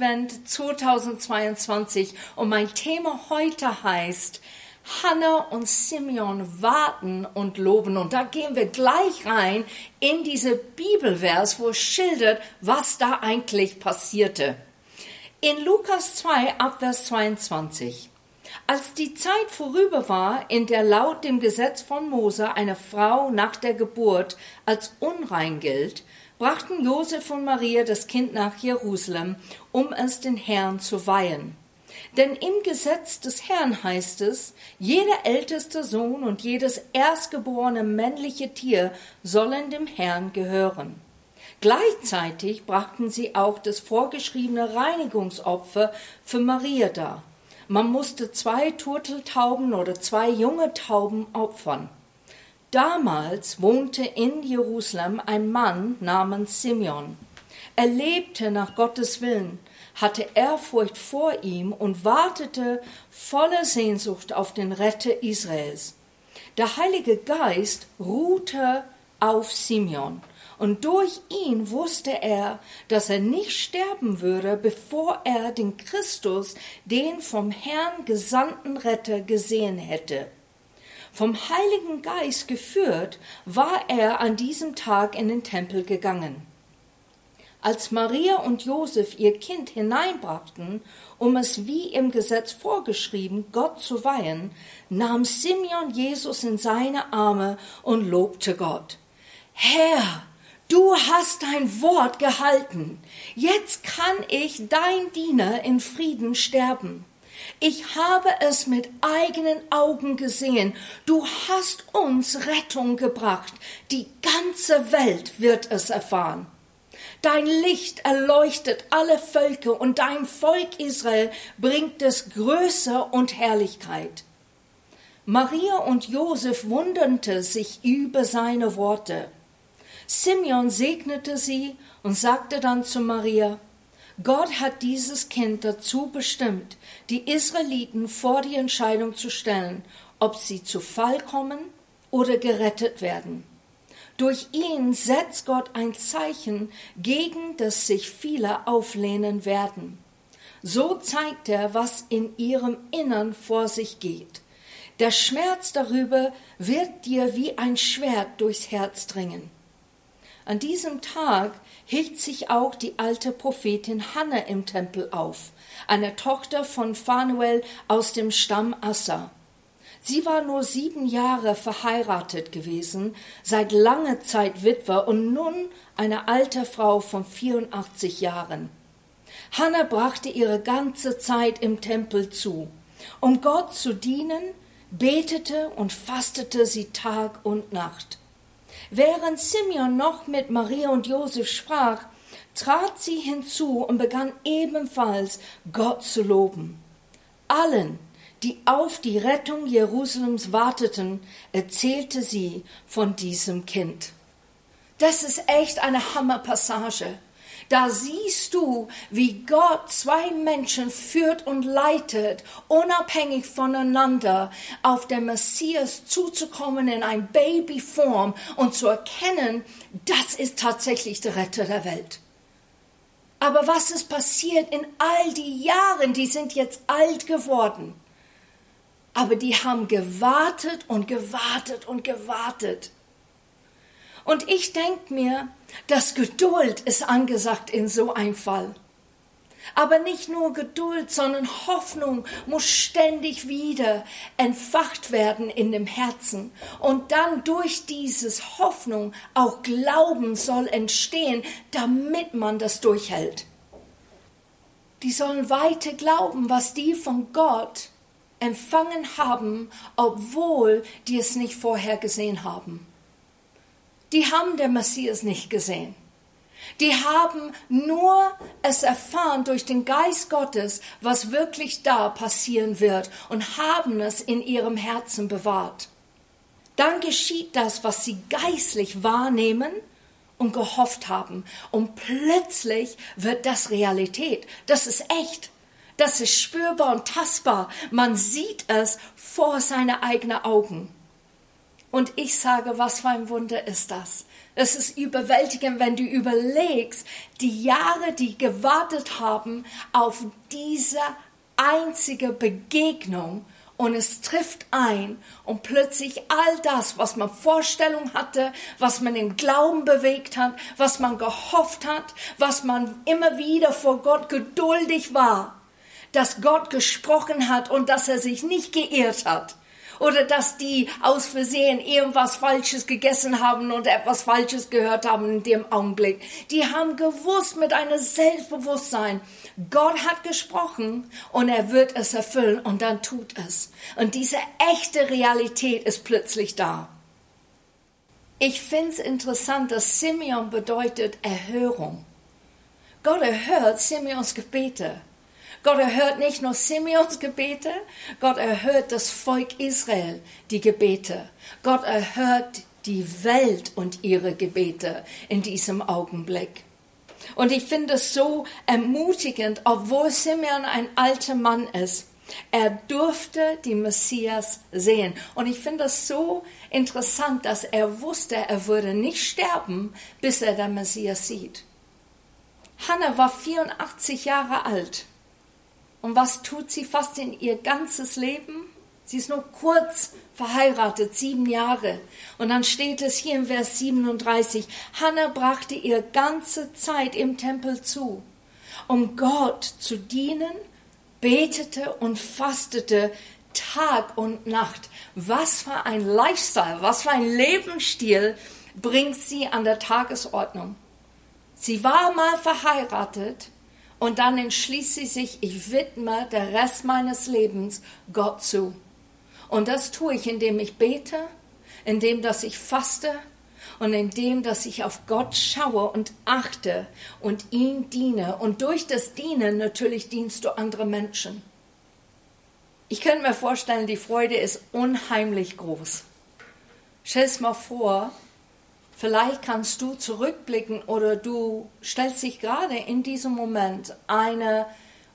Advent 2022 und mein Thema heute heißt Hannah und Simeon warten und loben. Und da gehen wir gleich rein in diese Bibelvers, wo es schildert, was da eigentlich passierte. In Lukas 2 Abvers 22 als die Zeit vorüber war, in der laut dem Gesetz von Mose eine Frau nach der Geburt als unrein gilt, brachten Josef und Maria das Kind nach Jerusalem, um es den Herrn zu weihen. Denn im Gesetz des Herrn heißt es, jeder älteste Sohn und jedes erstgeborene männliche Tier sollen dem Herrn gehören. Gleichzeitig brachten sie auch das vorgeschriebene Reinigungsopfer für Maria dar. Man musste zwei Turteltauben oder zwei junge Tauben opfern. Damals wohnte in Jerusalem ein Mann namens Simeon. Er lebte nach Gottes Willen, hatte Ehrfurcht vor ihm und wartete voller Sehnsucht auf den Retter Israels. Der Heilige Geist ruhte auf Simeon, und durch ihn wusste er, dass er nicht sterben würde, bevor er den Christus, den vom Herrn gesandten Retter, gesehen hätte. Vom Heiligen Geist geführt, war er an diesem Tag in den Tempel gegangen. Als Maria und Josef ihr Kind hineinbrachten, um es wie im Gesetz vorgeschrieben Gott zu weihen, nahm Simeon Jesus in seine Arme und lobte Gott. Herr, du hast dein Wort gehalten. Jetzt kann ich, dein Diener, in Frieden sterben. Ich habe es mit eigenen Augen gesehen. Du hast uns Rettung gebracht. Die ganze Welt wird es erfahren. Dein Licht erleuchtet alle Völker und dein Volk Israel bringt es Größe und Herrlichkeit. Maria und Josef wunderte sich über seine Worte. Simeon segnete sie und sagte dann zu Maria, Gott hat dieses Kind dazu bestimmt, die Israeliten vor die Entscheidung zu stellen, ob sie zu Fall kommen oder gerettet werden. Durch ihn setzt Gott ein Zeichen, gegen das sich viele auflehnen werden. So zeigt er, was in ihrem Innern vor sich geht. Der Schmerz darüber wird dir wie ein Schwert durchs Herz dringen. An diesem Tag hielt sich auch die alte Prophetin Hanna im Tempel auf, eine Tochter von Phanuel aus dem Stamm Assa. Sie war nur sieben Jahre verheiratet gewesen, seit langer Zeit Witwe und nun eine alte Frau von 84 Jahren. Hanna brachte ihre ganze Zeit im Tempel zu. Um Gott zu dienen, betete und fastete sie Tag und Nacht. Während Simeon noch mit Maria und Josef sprach, trat sie hinzu und begann ebenfalls Gott zu loben. Allen, die auf die Rettung Jerusalems warteten, erzählte sie von diesem Kind. Das ist echt eine Hammerpassage. Da siehst du, wie Gott zwei Menschen führt und leitet, unabhängig voneinander, auf den Messias zuzukommen in ein Babyform und zu erkennen, das ist tatsächlich der Retter der Welt. Aber was ist passiert in all die Jahren? Die sind jetzt alt geworden. Aber die haben gewartet und gewartet und gewartet. Und ich denke mir, dass Geduld ist angesagt in so einem Fall. Aber nicht nur Geduld, sondern Hoffnung muss ständig wieder entfacht werden in dem Herzen. Und dann durch dieses Hoffnung auch Glauben soll entstehen, damit man das durchhält. Die sollen weiter glauben, was die von Gott empfangen haben, obwohl die es nicht vorher gesehen haben die haben der Messias nicht gesehen. Die haben nur es erfahren durch den Geist Gottes, was wirklich da passieren wird und haben es in ihrem Herzen bewahrt. Dann geschieht das, was sie geistlich wahrnehmen und gehofft haben. Und plötzlich wird das Realität. Das ist echt. Das ist spürbar und tastbar. Man sieht es vor seine eigenen Augen. Und ich sage, was für ein Wunder ist das? Es ist überwältigend, wenn du überlegst, die Jahre, die gewartet haben auf diese einzige Begegnung und es trifft ein und plötzlich all das, was man Vorstellung hatte, was man im Glauben bewegt hat, was man gehofft hat, was man immer wieder vor Gott geduldig war, dass Gott gesprochen hat und dass er sich nicht geirrt hat oder dass die aus Versehen irgendwas Falsches gegessen haben und etwas Falsches gehört haben in dem Augenblick. Die haben gewusst mit einem Selbstbewusstsein, Gott hat gesprochen und er wird es erfüllen und dann tut es. Und diese echte Realität ist plötzlich da. Ich finde es interessant, dass Simeon bedeutet Erhörung. Gott erhört Simeons Gebete. Gott erhört nicht nur Simeons Gebete, Gott erhört das Volk Israel, die Gebete. Gott erhört die Welt und ihre Gebete in diesem Augenblick. Und ich finde es so ermutigend, obwohl Simeon ein alter Mann ist. Er durfte die Messias sehen. Und ich finde es so interessant, dass er wusste, er würde nicht sterben, bis er den Messias sieht. Hannah war 84 Jahre alt. Und was tut sie fast in ihr ganzes Leben? Sie ist nur kurz verheiratet, sieben Jahre. Und dann steht es hier im Vers 37, Hannah brachte ihr ganze Zeit im Tempel zu, um Gott zu dienen, betete und fastete Tag und Nacht. Was für ein Lifestyle, was für ein Lebensstil bringt sie an der Tagesordnung. Sie war mal verheiratet, und dann entschließt sie sich, ich widme der Rest meines Lebens Gott zu. Und das tue ich, indem ich bete, indem dass ich faste und indem dass ich auf Gott schaue und achte und ihm diene. Und durch das Dienen natürlich dienst du andere Menschen. Ich könnte mir vorstellen, die Freude ist unheimlich groß. Stell es mal vor, Vielleicht kannst du zurückblicken oder du stellst dich gerade in diesem Moment eine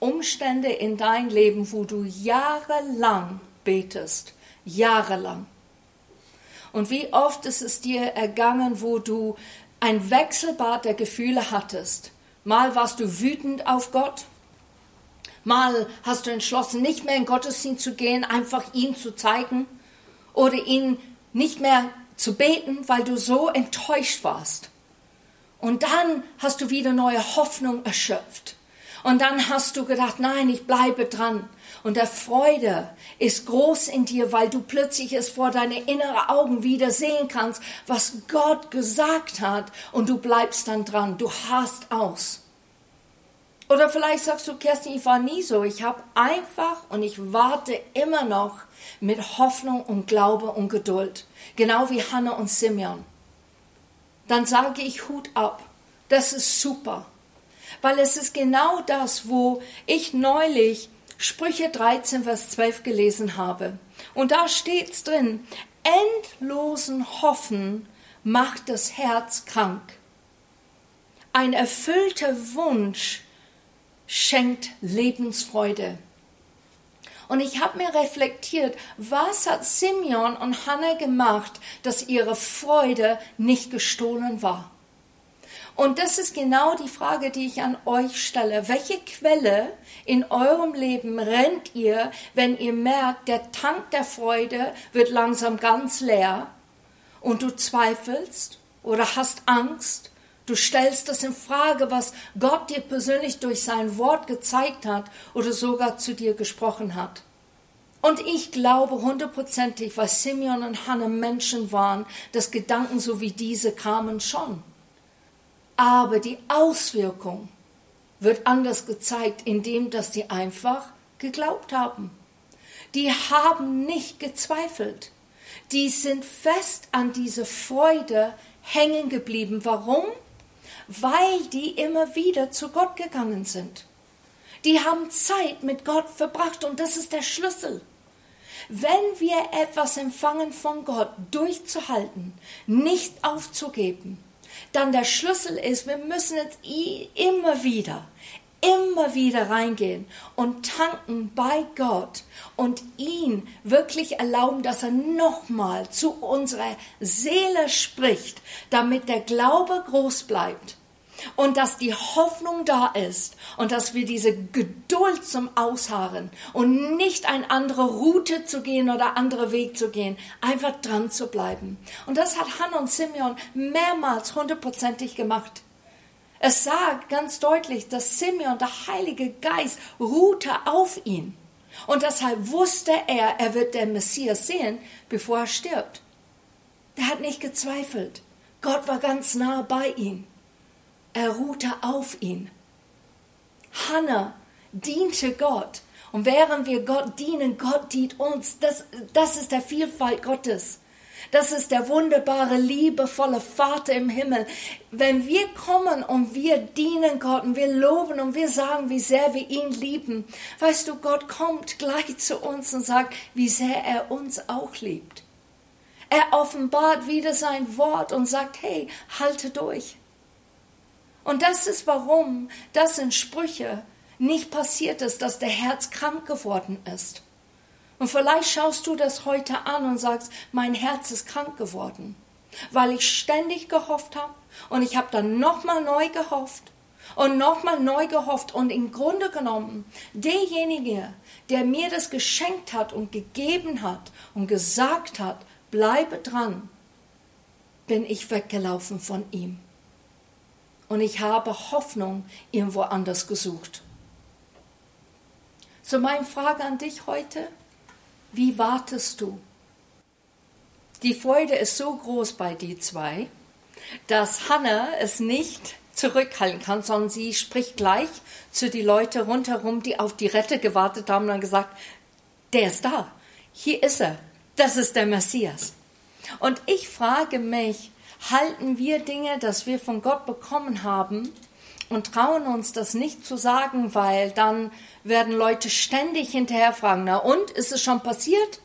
Umstände in dein Leben, wo du jahrelang betest, jahrelang. Und wie oft ist es dir ergangen, wo du ein Wechselbad der Gefühle hattest. Mal warst du wütend auf Gott, mal hast du entschlossen, nicht mehr in Gottesdienst zu gehen, einfach ihn zu zeigen oder ihn nicht mehr zu beten, weil du so enttäuscht warst. Und dann hast du wieder neue Hoffnung erschöpft. Und dann hast du gedacht, nein, ich bleibe dran. Und der Freude ist groß in dir, weil du plötzlich es vor deine inneren Augen wieder sehen kannst, was Gott gesagt hat. Und du bleibst dann dran. Du hast aus. Oder vielleicht sagst du, Kerstin, ich war nie so. Ich habe einfach und ich warte immer noch mit Hoffnung und Glaube und Geduld, genau wie Hannah und Simeon, dann sage ich Hut ab. Das ist super, weil es ist genau das, wo ich neulich Sprüche 13, Vers 12 gelesen habe. Und da steht's drin, endlosen Hoffen macht das Herz krank. Ein erfüllter Wunsch schenkt Lebensfreude. Und ich habe mir reflektiert, was hat Simeon und Hannah gemacht, dass ihre Freude nicht gestohlen war. Und das ist genau die Frage, die ich an euch stelle. Welche Quelle in eurem Leben rennt ihr, wenn ihr merkt, der Tank der Freude wird langsam ganz leer und du zweifelst oder hast Angst? Du stellst das in Frage, was Gott dir persönlich durch sein Wort gezeigt hat oder sogar zu dir gesprochen hat. Und ich glaube hundertprozentig, weil Simeon und Hannah Menschen waren, dass Gedanken so wie diese kamen schon. Aber die Auswirkung wird anders gezeigt, indem dass die einfach geglaubt haben. Die haben nicht gezweifelt. Die sind fest an diese Freude hängen geblieben. Warum? Weil die immer wieder zu Gott gegangen sind. Die haben Zeit mit Gott verbracht und das ist der Schlüssel. Wenn wir etwas empfangen von Gott, durchzuhalten, nicht aufzugeben, dann der Schlüssel ist, wir müssen es immer wieder, immer wieder reingehen und tanken bei Gott und ihn wirklich erlauben, dass er nochmal zu unserer Seele spricht, damit der Glaube groß bleibt und dass die Hoffnung da ist und dass wir diese Geduld zum Ausharren und nicht eine andere Route zu gehen oder andere Weg zu gehen, einfach dran zu bleiben. Und das hat Hannah und Simeon mehrmals hundertprozentig gemacht. Es sagt ganz deutlich, dass Simeon, der Heilige Geist, ruhte auf ihn. Und deshalb wusste er, er wird den Messias sehen, bevor er stirbt. Er hat nicht gezweifelt. Gott war ganz nah bei ihm. Er ruhte auf ihn. Hannah diente Gott. Und während wir Gott dienen, Gott dient uns. Das, das ist der Vielfalt Gottes. Das ist der wunderbare, liebevolle Vater im Himmel. Wenn wir kommen und wir dienen Gott und wir loben und wir sagen, wie sehr wir ihn lieben, weißt du, Gott kommt gleich zu uns und sagt, wie sehr er uns auch liebt. Er offenbart wieder sein Wort und sagt, hey, halte durch. Und das ist warum das in Sprüche nicht passiert ist, dass der Herz krank geworden ist. Und vielleicht schaust du das heute an und sagst, mein Herz ist krank geworden, weil ich ständig gehofft habe und ich habe dann nochmal neu gehofft und nochmal neu gehofft und im Grunde genommen derjenige, der mir das geschenkt hat und gegeben hat und gesagt hat, bleibe dran, bin ich weggelaufen von ihm. Und ich habe Hoffnung irgendwo anders gesucht. So meine Frage an dich heute, wie wartest du? Die Freude ist so groß bei die zwei, dass Hannah es nicht zurückhalten kann, sondern sie spricht gleich zu den Leuten rundherum, die auf die Rette gewartet haben und gesagt, der ist da, hier ist er, das ist der Messias. Und ich frage mich, halten wir Dinge, das wir von Gott bekommen haben, und trauen uns das nicht zu sagen, weil dann werden Leute ständig hinterher fragen, na und, ist es schon passiert?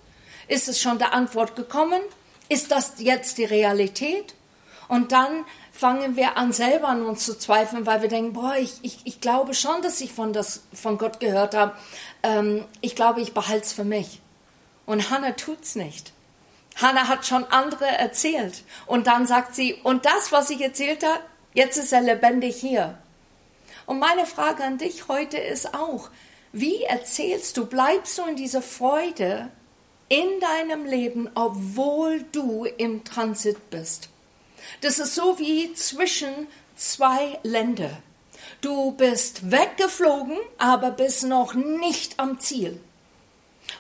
Ist es schon der Antwort gekommen? Ist das jetzt die Realität? Und dann fangen wir an, selber an uns zu zweifeln, weil wir denken, boah, ich, ich, ich glaube schon, dass ich von, das, von Gott gehört habe. Ähm, ich glaube, ich behalte es für mich. Und Hannah tut's nicht. Hannah hat schon andere erzählt. Und dann sagt sie, und das, was ich erzählt habe, jetzt ist er lebendig hier. Und meine Frage an dich heute ist auch, wie erzählst du, bleibst du in dieser Freude in deinem Leben, obwohl du im Transit bist? Das ist so wie zwischen zwei Länder. Du bist weggeflogen, aber bist noch nicht am Ziel.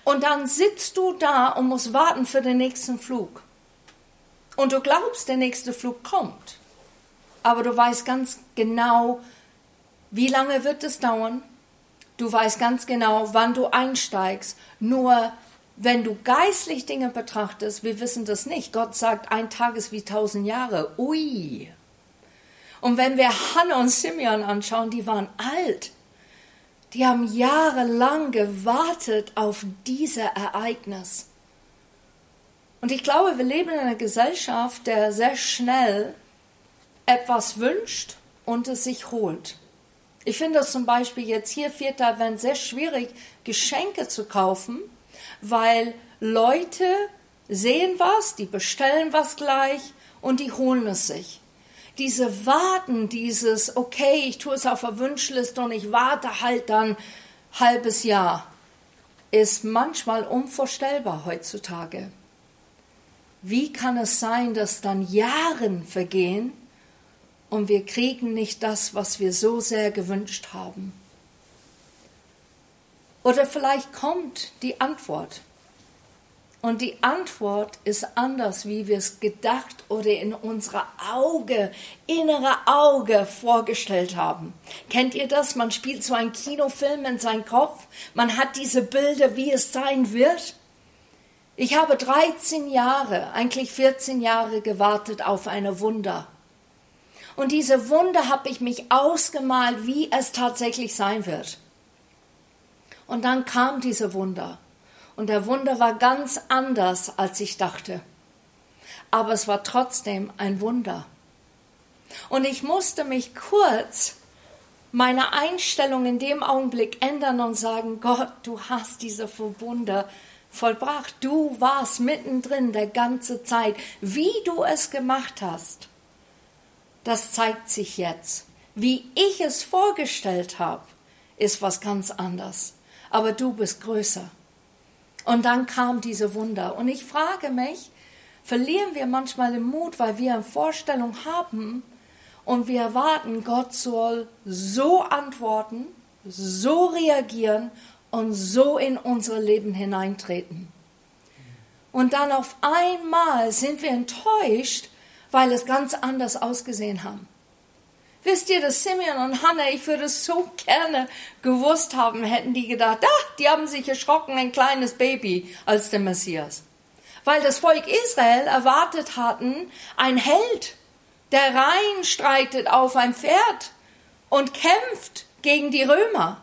Und dann sitzt du da und musst warten für den nächsten Flug. Und du glaubst, der nächste Flug kommt. Aber du weißt ganz genau, wie lange wird es dauern, Du weißt ganz genau, wann du einsteigst. Nur wenn du geistlich Dinge betrachtest, wir wissen das nicht. Gott sagt, ein Tag ist wie tausend Jahre. Ui. Und wenn wir Hannah und Simeon anschauen, die waren alt. Die haben jahrelang gewartet auf dieses Ereignis. Und ich glaube, wir leben in einer Gesellschaft, der sehr schnell etwas wünscht und es sich holt. Ich finde es zum Beispiel jetzt hier vierter Advent sehr schwierig, Geschenke zu kaufen, weil Leute sehen was, die bestellen was gleich und die holen es sich. Diese Warten, dieses, okay, ich tue es auf der Wunschliste und ich warte halt dann halbes Jahr, ist manchmal unvorstellbar heutzutage. Wie kann es sein, dass dann Jahren vergehen, und wir kriegen nicht das, was wir so sehr gewünscht haben. Oder vielleicht kommt die Antwort. Und die Antwort ist anders, wie wir es gedacht oder in unserer Auge, innere Auge vorgestellt haben. Kennt ihr das? Man spielt so einen Kinofilm in seinem Kopf. Man hat diese Bilder, wie es sein wird. Ich habe 13 Jahre, eigentlich 14 Jahre gewartet auf eine Wunder. Und diese Wunder habe ich mich ausgemalt, wie es tatsächlich sein wird. Und dann kam diese Wunder. Und der Wunder war ganz anders, als ich dachte. Aber es war trotzdem ein Wunder. Und ich musste mich kurz meine Einstellung in dem Augenblick ändern und sagen, Gott, du hast diese Wunder vollbracht. Du warst mittendrin der ganze Zeit. Wie du es gemacht hast, das zeigt sich jetzt. Wie ich es vorgestellt habe, ist was ganz anderes. Aber du bist größer. Und dann kam diese Wunder. Und ich frage mich, verlieren wir manchmal den Mut, weil wir eine Vorstellung haben und wir erwarten, Gott soll so antworten, so reagieren und so in unser Leben hineintreten. Und dann auf einmal sind wir enttäuscht, weil es ganz anders ausgesehen haben. Wisst ihr, dass Simeon und Hannah, ich würde es so gerne gewusst haben, hätten die gedacht, ah, die haben sich erschrocken, ein kleines Baby als der Messias. Weil das Volk Israel erwartet hatten, ein Held, der rein streitet auf ein Pferd und kämpft gegen die Römer.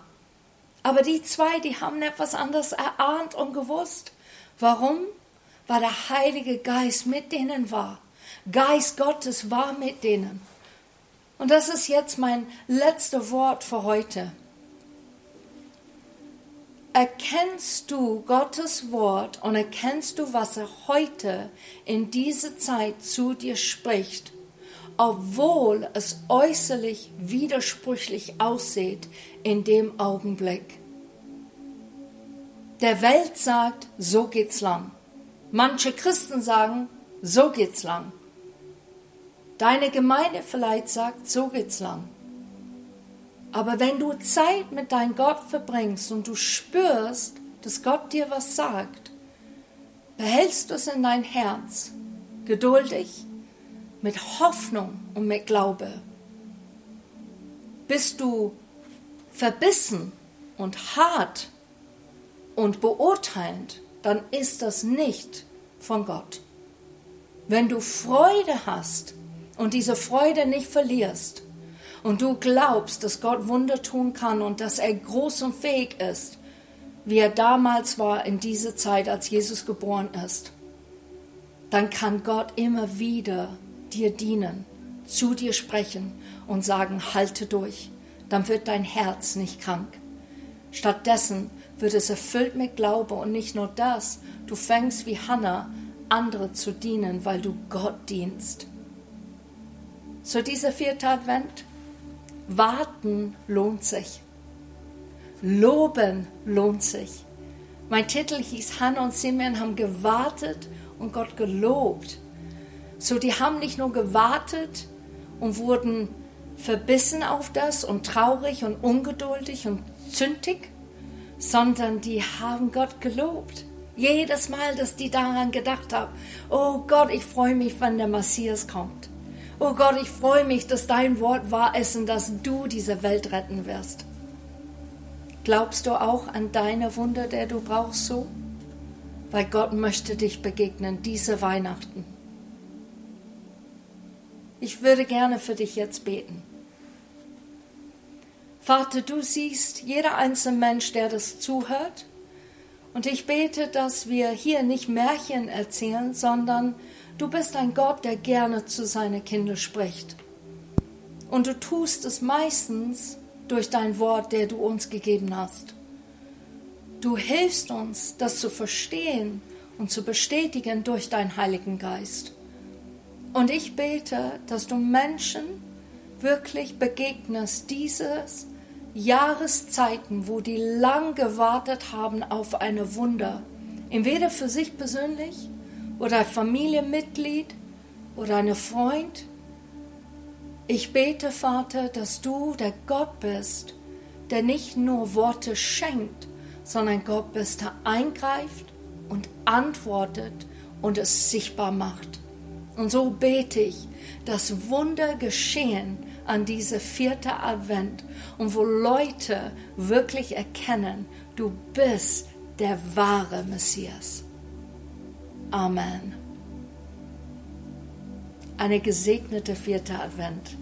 Aber die zwei, die haben etwas anderes erahnt und gewusst. Warum? Weil der Heilige Geist mit denen war. Geist Gottes war mit denen. Und das ist jetzt mein letztes Wort für heute. Erkennst du Gottes Wort und erkennst du, was er heute in dieser Zeit zu dir spricht, obwohl es äußerlich widersprüchlich aussieht in dem Augenblick. Der Welt sagt, so geht's lang. Manche Christen sagen, so geht's lang. Deine Gemeinde vielleicht sagt, so geht's lang. Aber wenn du Zeit mit deinem Gott verbringst und du spürst, dass Gott dir was sagt, behältst du es in dein Herz, geduldig, mit Hoffnung und mit Glaube. Bist du verbissen und hart und beurteilend, dann ist das nicht von Gott. Wenn du Freude hast, und diese Freude nicht verlierst und du glaubst, dass Gott Wunder tun kann und dass er groß und fähig ist, wie er damals war in dieser Zeit, als Jesus geboren ist, dann kann Gott immer wieder dir dienen, zu dir sprechen und sagen, halte durch, dann wird dein Herz nicht krank. Stattdessen wird es erfüllt mit Glaube und nicht nur das, du fängst wie Hannah andere zu dienen, weil du Gott dienst. So dieser vierte Advent. Warten lohnt sich. Loben lohnt sich. Mein Titel hieß Hannah und Simeon haben gewartet und Gott gelobt. So die haben nicht nur gewartet und wurden verbissen auf das und traurig und ungeduldig und zündig, sondern die haben Gott gelobt. Jedes Mal, dass die daran gedacht haben, oh Gott, ich freue mich, wenn der Messias kommt. Oh Gott, ich freue mich, dass dein Wort wahr ist und dass du diese Welt retten wirst. Glaubst du auch an deine Wunder, der du brauchst so? Weil Gott möchte dich begegnen, diese Weihnachten. Ich würde gerne für dich jetzt beten. Vater, du siehst jeder einzelne Mensch, der das zuhört. Und ich bete, dass wir hier nicht Märchen erzählen, sondern Du bist ein Gott, der gerne zu seinen Kindern spricht. Und du tust es meistens durch dein Wort, der du uns gegeben hast. Du hilfst uns, das zu verstehen und zu bestätigen durch deinen Heiligen Geist. Und ich bete, dass du Menschen wirklich begegnest, dieses Jahreszeiten, wo die lang gewartet haben auf eine Wunder, entweder für sich persönlich oder ein Familienmitglied oder ein Freund. Ich bete, Vater, dass du der Gott bist, der nicht nur Worte schenkt, sondern Gott bist, der eingreift und antwortet und es sichtbar macht. Und so bete ich, dass Wunder geschehen an diese vierte Advent und wo Leute wirklich erkennen, du bist der wahre Messias. Amen. Eine gesegnete vierte Advent.